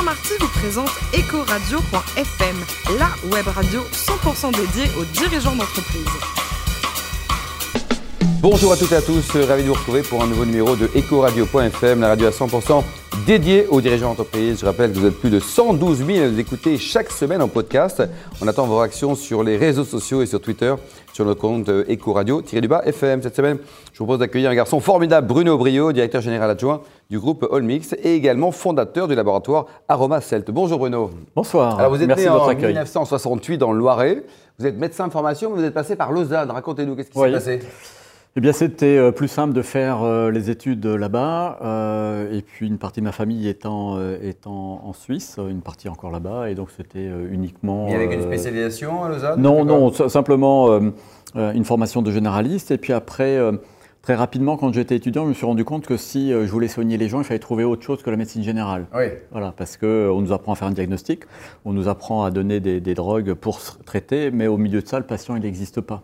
Saint-Marty vous présente Ecoradio.fm, la web radio 100% dédiée aux dirigeants d'entreprise. Bonjour à toutes et à tous, ravi de vous retrouver pour un nouveau numéro de Ecoradio.fm, la radio à 100% dédiée aux dirigeants d'entreprise. Je rappelle que vous êtes plus de 112 000 à nous écouter chaque semaine en podcast. On attend vos réactions sur les réseaux sociaux et sur Twitter, sur notre compte Ecoradio-du-bas FM. Cette semaine, je vous propose d'accueillir un garçon formidable, Bruno Brio, directeur général adjoint du groupe Olmix et également fondateur du laboratoire Aroma Celt. Bonjour Bruno. Bonsoir. Alors vous êtes Merci né de votre en accueil. 1968 dans le Loiret. Vous êtes médecin de formation, mais vous êtes passé par Lausanne. Racontez-nous, qu'est-ce qui Oui. s'est passé? Eh bien, c'était euh, plus simple de faire euh, les études euh, là-bas, et puis une partie de ma famille étant, étant en Suisse, une partie encore là-bas, et donc c'était uniquement. Et avec une spécialisation à Lausanne Non, non, simplement une formation de généraliste, et puis après. Très rapidement, quand j'étais étudiant, je me suis rendu compte que si je voulais soigner les gens, il fallait trouver autre chose que la médecine générale. Oui. Voilà, parce qu'on nous apprend à faire un diagnostic, on nous apprend à donner des, des drogues pour se traiter, mais au milieu de ça, le patient, il n'existe pas.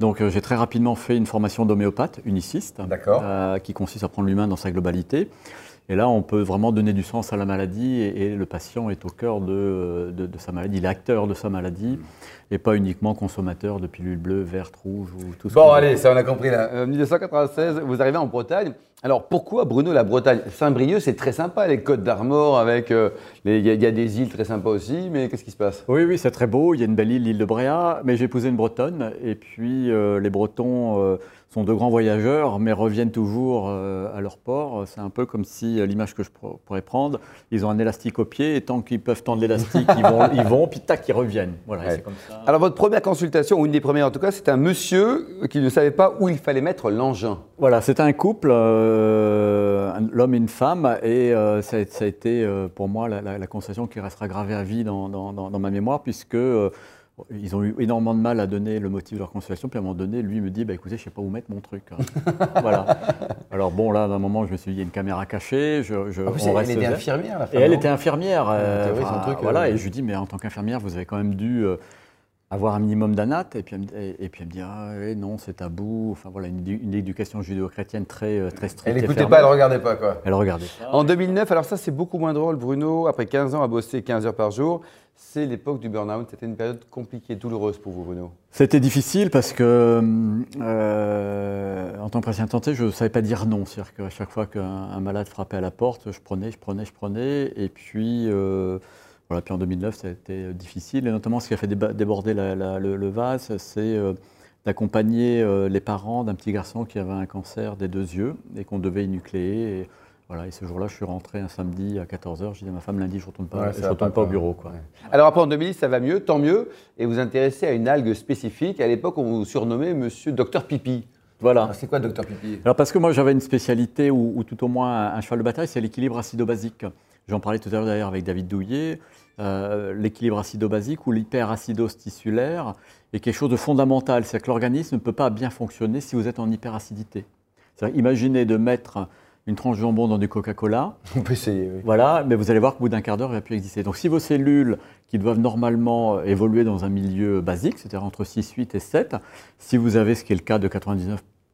Donc euh, j'ai très rapidement fait une formation d'homéopathe, uniciste, euh, qui consiste à prendre l'humain dans sa globalité. Et là, on peut vraiment donner du sens à la maladie et, et le patient est au cœur de, de- de sa maladie, il est acteur de sa maladie et pas uniquement consommateur de pilules bleues, vertes, rouges ou tout ce Bon, allez, ça on a compris là. Euh, 1996, vous arrivez en Bretagne. Alors pourquoi Bruno la Bretagne? Saint-Brieuc, c'est très sympa, les Côtes d'Armor, avec. euh, les- Il y, a- il y a des îles très sympas aussi, mais qu'est-ce qui se passe? Oui, oui, c'est très beau. Il y a une belle île, l'île de Bréa. Mais j'ai épousé une Bretonne. Et puis, euh, les Bretons euh, sont de grands voyageurs, mais reviennent toujours euh, à leur port. C'est un peu comme si, euh, l'image que je pour- pourrais prendre, ils ont un élastique au pied. Et tant qu'ils peuvent tendre l'élastique, ils vont, ils vont, puis tac, ils reviennent. Voilà, Ouais. c'est comme ça. Alors votre première consultation, ou une des premières en tout cas, c'est un monsieur qui ne savait pas où il fallait mettre l'engin. Voilà, c'était un couple, euh, l'homme et une femme, et euh, ça, a, ça a été euh, pour moi la, la- la conversation qui restera gravée à vie dans, dans- dans- dans ma mémoire, puisque euh, ils ont eu énormément de mal à donner le motif de leur consultation, puis à un moment donné, lui me dit, bah, écoutez, je ne sais pas où mettre mon truc. voilà. Alors bon, là, d'un moment, je me suis dit, il y a une caméra cachée, je, je, En plus, on elle reste était infirmière, la Et elle était infirmière. euh, théorie, enfin, son truc, voilà, euh, et je lui dis, mais en tant qu'infirmière, vous avez quand même dû euh, avoir un minimum d'anat. Et puis elle me, et, et puis elle me dit, ah, oui, non, c'est tabou. Enfin voilà, une, une éducation judéo-chrétienne très, euh, très stricte. Elle n'écoutait pas, elle ne regardait pas quoi. Elle regardait. En 2009, alors ça c'est beaucoup moins drôle, Bruno, après 15 ans à bosser 15 heures par jour, c'est l'époque du burn-out. C'était une période compliquée, douloureuse pour vous, Bruno. C'était difficile parce que, euh, en tant que patient santé, je ne savais pas dire non. C'est-à-dire qu'à chaque fois qu'un un malade frappait à la porte, je prenais, je prenais, je prenais. Et puis, euh, voilà, puis en 2009, ça a été difficile. Et notamment, ce qui a fait déborder la- la- le, le vase, c'est euh, d'accompagner euh, les parents d'un petit garçon qui avait un cancer des deux yeux et qu'on devait énucléer. Et, voilà, et ce jour-là, je suis rentré un samedi à 14h. Je disais à ma femme, lundi, je ne retourne pas, Ouais, je retourne pas, pas au bureau. Quoi. Ouais. Alors après en 2010, ça va mieux, tant mieux, et vous intéressez à une algue spécifique. À l'époque, on vous surnommait Monsieur Docteur Pipi. Voilà. Alors, c'est quoi Docteur Pipi? Alors parce que moi j'avais une spécialité ou, ou tout au moins un, un cheval de bataille, c'est l'équilibre acido-basique. J'en parlais tout à l'heure d'ailleurs avec David Douillet. Euh, l'équilibre acido-basique ou l'hyperacidose tissulaire est quelque chose de fondamental. C'est que l'organisme ne peut pas bien fonctionner si vous êtes en hyperacidité. C'est-à-dire, Imaginez de mettre une tranche de jambon dans du Coca-Cola, On peut essayer, oui. voilà, mais vous allez voir qu'au bout d'un quart d'heure, il va plus exister. Donc si vos cellules qui doivent normalement euh, évoluer dans un milieu basique, c'est-à-dire entre 6, 8 et 7, si vous avez, ce qui est le cas de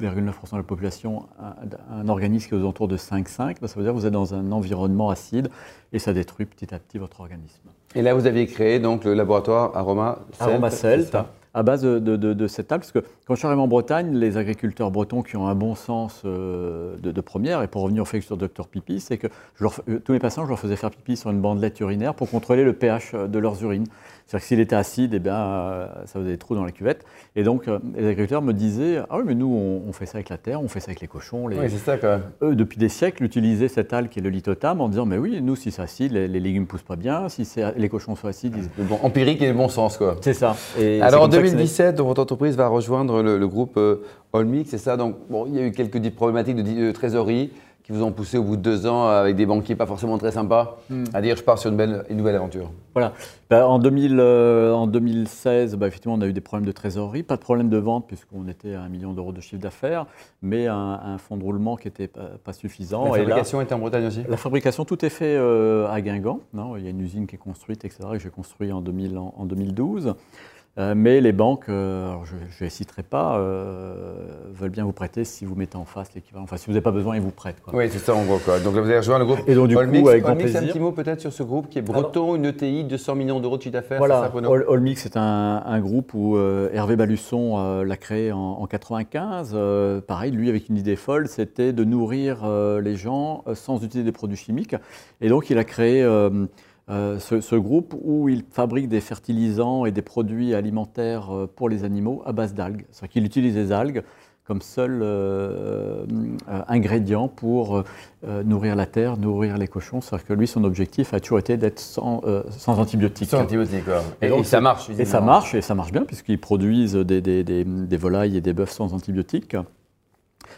99,9% de la population, un, un organisme qui est aux alentours de 5, 5, ben, ça veut dire que vous êtes dans un environnement acide et ça détruit petit à petit votre organisme. Et là, vous aviez créé donc le laboratoire Aroma Celt. Aroma Celt, à base de, de- de- de cette table, parce que quand je suis arrivé en Bretagne, les agriculteurs bretons qui ont un bon sens euh, de, première, et pour revenir au fait que sur Dr Pipi, c'est que je leur f- euh, tous mes patients, je leur faisais faire pipi sur une bandelette urinaire pour contrôler le pH de leurs urines. C'est-à-dire que s'il était acide, eh bien, euh, ça faisait des trous dans la cuvette. Et donc, euh, les agriculteurs me disaient Ah oui, mais nous, on, on fait ça avec la terre, on fait ça avec les cochons. Les... Oui, c'est ça quand même. Eux, depuis des siècles, utilisaient cette algue qui est le lithotame en disant Mais oui, nous, si c'est acide, les, les légumes poussent pas bien. Si les cochons sont acides, ils... Le bon, empirique et le bon sens, quoi. c'est ça. Et Alors en comme ça que c'est né. 2017, donc, votre entreprise va rejoindre le, le groupe euh, Olmix, c'est ça? Donc bon, il y a eu quelques problématiques de, de trésorerie qui vous ont poussé au bout de deux ans avec des banquiers pas forcément très sympas Hmm. à dire je pars sur une, belle, une nouvelle aventure. Voilà. Ben, en, 2000, euh, en 2016, ben, effectivement, on a eu des problèmes de trésorerie, pas de problème de vente puisqu'on était à un million d'euros de chiffre d'affaires, mais un, un fonds de roulement qui n'était pas, pas suffisant. La Et là, fabrication était en Bretagne aussi? la fabrication, tout est fait euh, à Guingamp. Non? Il y a une usine qui est construite, etc., que j'ai construit en, 2000 en- en 2012. Euh, mais les banques, euh, je ne les citerai pas, euh, veulent bien vous prêter si vous mettez en face l'équivalent. Enfin, si vous n'avez pas besoin, ils vous prêtent. Quoi. Oui, c'est ça en gros. Quoi. Donc là, vous avez rejoint le groupe Et donc, du coup, avec grand Olmix, un plaisir. petit mot peut-être sur ce groupe qui est breton, une ETI, 200 millions d'euros de chiffre d'affaires. c'est Voilà, ça, Bruno All, All Mix est un, un groupe où Hervé Balusson l'a créé en, en 95. Euh, pareil, lui avec une idée folle, c'était de nourrir les gens sans utiliser des produits chimiques. Et donc il a créé euh, ce, ce groupe où il fabrique des fertilisants et des produits alimentaires euh, pour les animaux à base d'algues. C'est-à-dire qu'il utilise les algues comme seul euh, euh, ingrédient pour nourrir la terre, nourrir les cochons. C'est-à-dire que lui, son objectif a toujours été d'être sans, sans antibiotiques. Sans antibiotiques, quoi. Et, Et donc, et ça marche. Et ça marche, et ça marche bien, puisqu'ils produisent des, des- des- des volailles et des bœufs sans antibiotiques.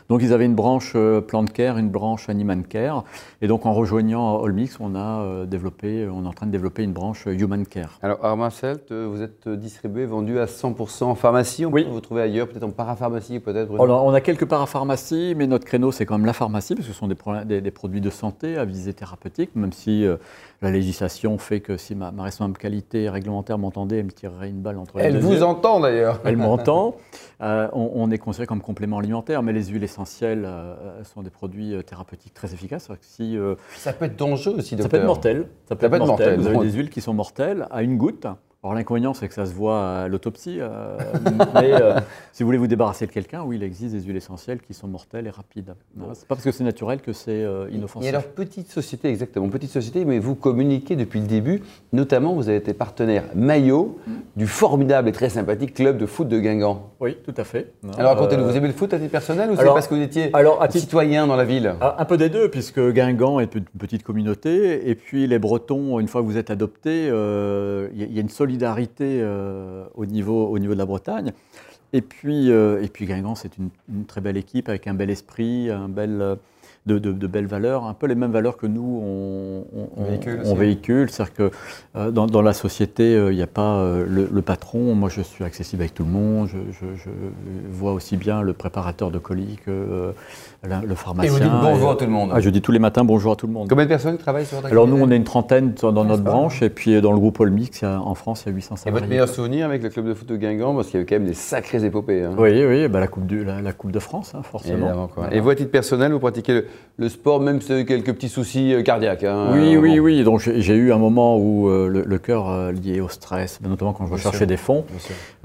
Donc ils avaient une branche euh, plant care, une branche animal care. Et donc en rejoignant Allmix, on a euh, développé, on est en train de développer une branche euh, human care. Alors, Armand Selt, euh, vous êtes distribué, vendu à 100% en pharmacie. On Oui. peut vous trouver ailleurs, peut-être en parapharmacie, peut-être. On a quelques parapharmacies, mais notre créneau, c'est quand même la pharmacie, parce que ce sont des, pro- des- des produits de santé à visée thérapeutique, même si euh, la législation fait que si ma, ma responsable qualité réglementaire m'entendait, elle me tirerait une balle entre les Elle deux vous yeux. entend d'ailleurs. Elle m'entend. Euh, on, on est considéré comme complément alimentaire, mais les huiles essentielles euh, sont des produits euh, thérapeutiques très efficaces. Si, euh, Ça peut être dangereux aussi, docteur. ça peut être mortel. Ça peut, peut être mortel. Vous avez des huiles qui sont mortelles à une goutte. Alors l'inconvénient, c'est que ça se voit à l'autopsie. euh, mais euh, si vous voulez vous débarrasser de quelqu'un, oui, il existe des huiles essentielles qui sont mortelles et rapides. Voilà. C'est pas parce que c'est naturel que c'est euh, Et inoffensif. alors, petite société, exactement, petite société, mais vous communiquez depuis le début. Notamment, vous avez été partenaire maillot du formidable et très sympathique club de foot de Guingamp. Oui, tout à fait. Alors, racontez-nous, vous aimez le foot à titre personnel ou c'est parce que vous étiez alors, à titre- citoyen dans la ville? Ah, Un peu des deux, puisque Guingamp est une petite communauté, et puis les Bretons, une fois que vous êtes adoptés, il y, a- une solidarité euh, au, niveau, au niveau de la Bretagne. Et puis, euh, et puis Guingamp, c'est une, une très belle équipe avec un bel esprit, un bel, euh, de, de- de belles valeurs, un peu les mêmes valeurs que nous on, on- On véhicule on véhicule. C'est-à-dire que euh, dans, dans la société, euh, il n'y a pas euh, le, le patron. Moi, je suis accessible avec tout le monde. Je, je- je vois aussi bien le préparateur de colis que euh, la- le Et pharmacien. vous dites bonjour Et, à tout le monde. ah, je dis tous les matins bonjour à tout le monde. Combien de personnes travaillent sur votre Alors nous, on est une trentaine dans notre branche, et puis euh, dans le groupe Olmix, en France, il y a 800 Et salariés. votre meilleur souvenir avec le club de foot de Guingamp Parce qu'il y a eu quand même des sacrées épopées. hein. Oui, oui, bah, la, coupe du- la, la Coupe de France, hein, forcément. Évidemment, quoi. Voilà. Et vous, à titre personnel, vous pratiquez le, le sport, même si quelques petits soucis euh, cardiaques hein, Oui, euh, oui, bon. oui. Donc j'ai eu un moment où euh, le, le cœur euh, lié au stress, notamment quand je recherchais des fonds.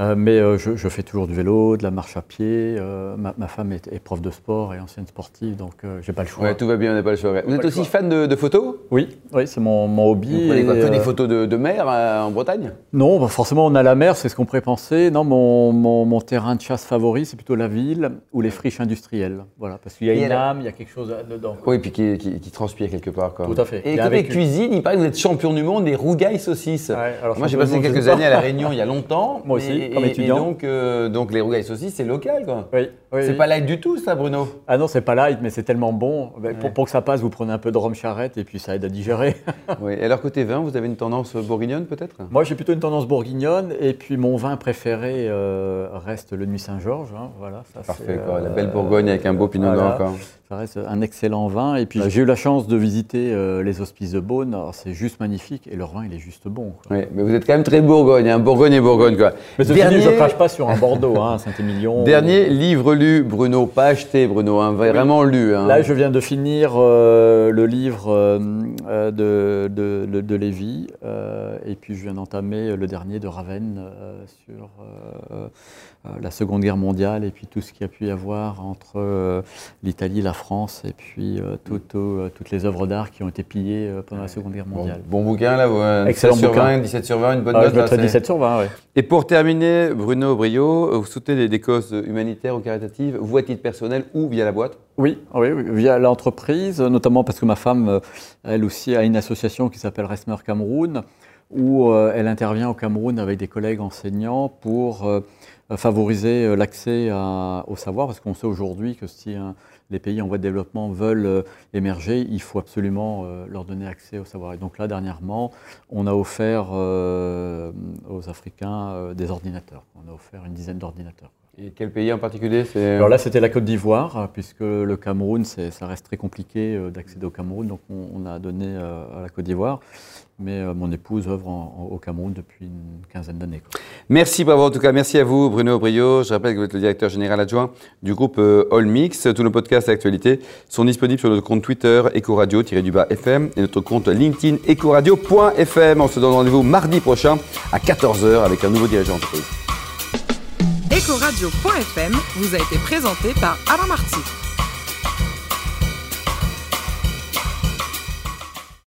Euh, mais je, je fais toujours du vélo, de la marche à pied. ma, ma femme est, est prof de sport et ancienne sportive, donc j'ai pas le choix. Ouais, tout va bien, on n'a pas le choix. Vous êtes aussi choix. fan de, de photos? Oui, oui, c'est mon, mon hobby. Vous prenez quoi, des photos de, de mer en Bretagne? Non, bah forcément, on a la mer, c'est ce qu'on pourrait penser. Non, mon, mon- mon terrain de chasse favori, c'est plutôt la ville ou les friches industrielles. Voilà, parce qu'il y a Et une âme, il y a quelque chose dedans. Oui, puis qui, qui- qui transpire quelque part. Quoi. Tout à fait. Et côté cuisine, il paraît que vous êtes champion du monde des rougailles saucisses. Ouais, alors, Moi, j'ai passé quelques années à La Réunion il y a longtemps. Moi aussi, Et- comme et- étudiant. Et donc, euh, donc les rougailles saucisses, c'est local. quoi. Oui, oui, C'est pas light du tout, ça, Bruno? Ah non, c'est pas light, mais c'est tellement bon. Ouais. pour, pour que ça passe, vous prenez un peu de rhum charrette et puis ça aide à digérer. Oui. Et alors, côté vin, vous avez une tendance bourguignonne, peut-être? Moi, j'ai plutôt une tendance bourguignonne et puis mon vin préféré euh, reste le Nuit Saint-Georges. hein, voilà, ça, Parfait, quoi. La euh, belle Bourgogne avec un beau pinot voilà. noir. quoi. Ça reste un excellent vin. Et puis j'ai eu la chance de visiter euh, les hospices de Beaune. Alors, C'est juste magnifique et leur vin, il est juste bon. quoi. Oui, mais vous êtes quand même très Bourgogne, hein, Bourgogne et Bourgogne. Quoi. Mais ceci dit, je ne crache pas sur un Bordeaux, hein, Saint-Émilion. Dernier livre lu, Bruno, pas acheté, Bruno, hein, vraiment lu. hein. Là, je viens de finir euh, le livre euh, euh, de, de, de- de Lévy, euh, et puis je viens d'entamer le dernier de Ravenne sur la Seconde Guerre mondiale, et puis tout ce qu'il y a pu y avoir entre l'Italie, la France, et puis tout- tout, toutes les œuvres d'art qui ont été pillées pendant la Seconde Guerre Bon, mondiale. bon bouquin, là, euh, Excellent 16 sur bouquin. 20, 17 sur 20, une bonne Ah, note. je là, 17 sur 20. Et pour terminer, Bruno Brio, vous soutenez des, des causes humanitaires ou caritatives, vous à titre personnel ou via la boîte Oui, oui, via l'entreprise, notamment parce que ma femme, euh, elle aussi, a une association qui s'appelle Resmer Cameroun, où euh, elle intervient au Cameroun avec des collègues enseignants pour euh, favoriser l'accès au savoir, parce qu'on sait aujourd'hui que si hein, les pays en voie de développement veulent émerger, il faut absolument leur donner accès au savoir. Et donc là, dernièrement, on a offert aux Africains des ordinateurs. On a offert une dizaine d'ordinateurs. Et quel pays en particulier Alors là, c'était la Côte d'Ivoire, puisque le Cameroun, ça reste très compliqué d'accéder au Cameroun, donc on, a donné à la Côte d'Ivoire. Mais mon épouse œuvre au Cameroun depuis une quinzaine d'années. Merci, bravo en tout cas. Merci à vous, Bruno Brio. Je rappelle que vous êtes le directeur général adjoint du groupe Allmix. Tous nos podcasts et actualités sont disponibles sur notre compte Twitter, Ecoradio-FM et notre compte LinkedIn, ecoradio.fm. On se donne rendez-vous mardi prochain à 14h avec un nouveau dirigeant d'entreprise. Ecoradio.fm vous a été présenté par Alain Marty.